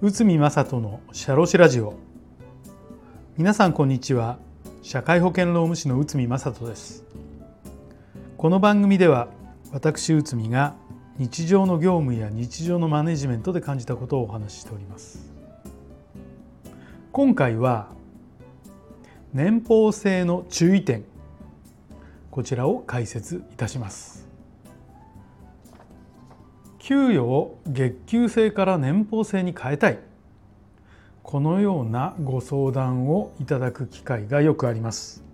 内海正人のシャロシラジオ。皆さんこんにちは。社会保険労務士の内海正人です。この番組では私内海が日常の業務や日常のマネジメントで感じたことをお話ししております。今回は年俸制の注意点。こちらを解説いたします。給与を月給制から年俸制に変えたい。このようなご相談をいただく機会がよくあります。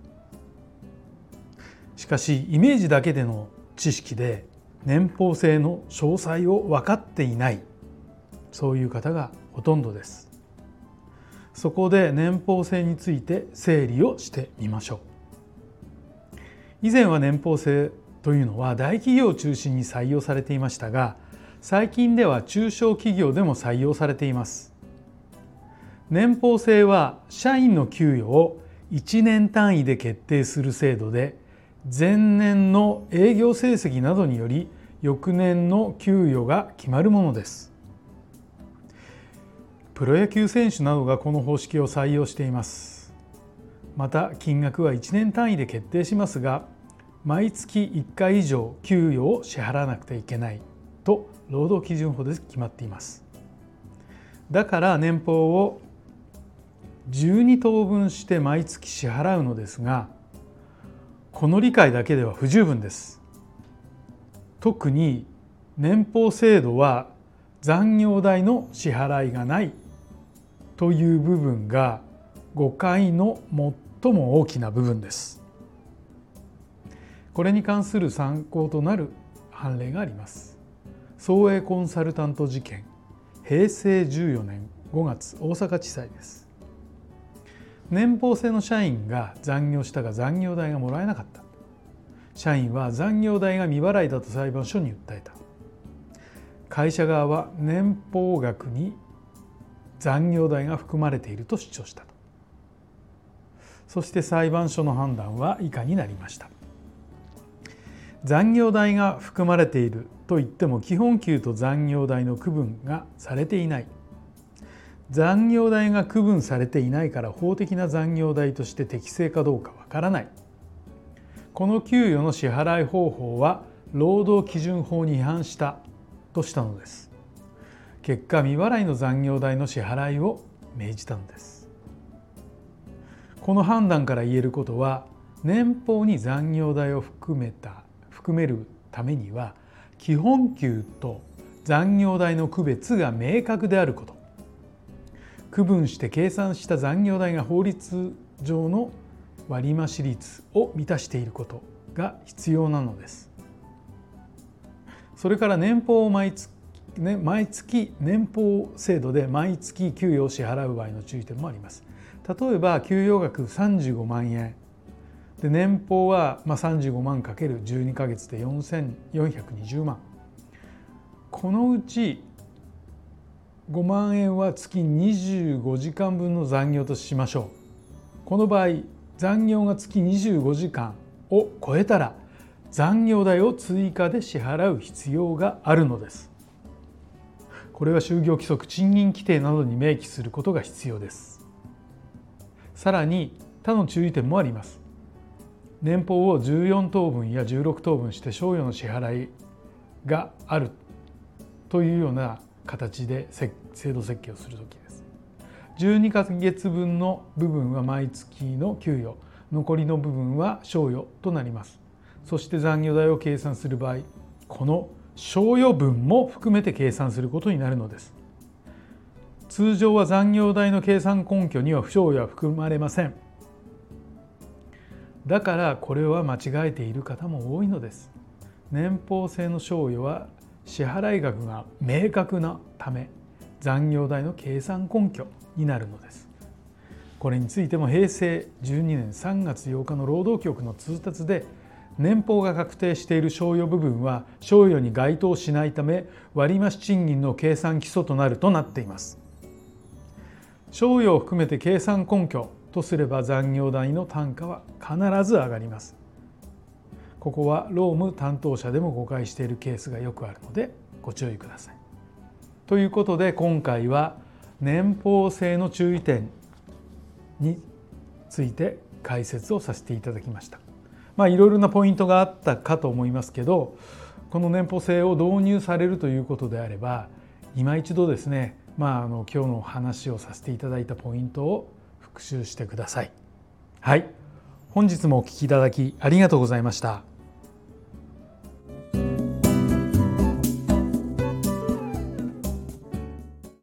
しかしイメージだけでの知識で年俸制の詳細を分かっていない。そういう方がほとんどです。そこで年俸制について整理をしてみましょう。以前は年俸制というのは大企業を中心に採用されていましたが最近では中小企業でも採用されています。年俸制は社員の給与を1年単位で決定する制度で前年の営業成績などにより翌年の給与が決まるものです。プロ野球選手などがこの方式を採用しています。また金額は1年単位で決定しますが毎月1回以上給与を支払わなくてはいけない。と労働基準法で決まっています。だから年俸を12等分して毎月支払うのですがこの理解だけでは不十分です。特に年俸制度は残業代の支払いがないという部分が誤解の最も大きな部分です。これに関する参考となる判例があります。総営コンサルタント事件平成14年5月大阪地裁です。年俸制の社員が残業したが残業代がもらえなかった。社員は残業代が未払いだと裁判所に訴えた。会社側は年俸額に残業代が含まれていると主張したそして裁判所の判断は以下になりました。残業代が含まれていると言っても基本給と残業代の区分がされていない。残業代が区分されていないから法的な残業代として適正かどうかわからない。この給与の支払い方法は労働基準法に違反したとしたのです。結果未払いの残業代の支払いを命じたのです。この判断から言えることは年俸に残業代を含めた含めるためには基本給と残業代の区別が明確であること区分して計算した残業代が法律上の割増率を満たしていることが必要なのです。それから年俸を毎月ね、毎月年俸制度で毎月給与を支払う場合の注意点もあります。例えば給与額35万円で年俸はまあ35万かける12か月で4420万。このうち5万円は月25時間分の残業としましょう。この場合残業が月25時間を超えたら残業代を追加で支払う必要があるのです。これは就業規則賃金規定などに明記することが必要です。さらに他の注意点もあります。年俸を14等分や16等分して賞与の支払いがあるというような形で制度設計をする時です。12ヶ月分の部分は毎月の給与残りの部分は賞与となります。そして残業代を計算する場合この賞与分も含めて計算することになるのです。通常は残業代の計算根拠には不賞与は含まれません。だからこれは間違えている方も多いのです。年俸制の賞与は支払額が明確なため残業代の計算根拠になるのです。これについても平成12年3月8日の労働局の通達で年俸が確定している賞与部分は賞与に該当しないため割増賃金の計算基礎となるとなっています。賞与を含めて計算根拠とすれば残業代の単価は必ず上がりますここは労務担当者でも誤解しているケースがよくあるのでご注意ください。ということで今回は年俸制の注意点について解説をさせていただきました。まあいろいろなポイントがあったかと思いますけどこの年俸制を導入されるということであれば今一度ですねまああの今日の話をさせていただいたポイントを復習してください。はい本日もお聞きいただきありがとうございました。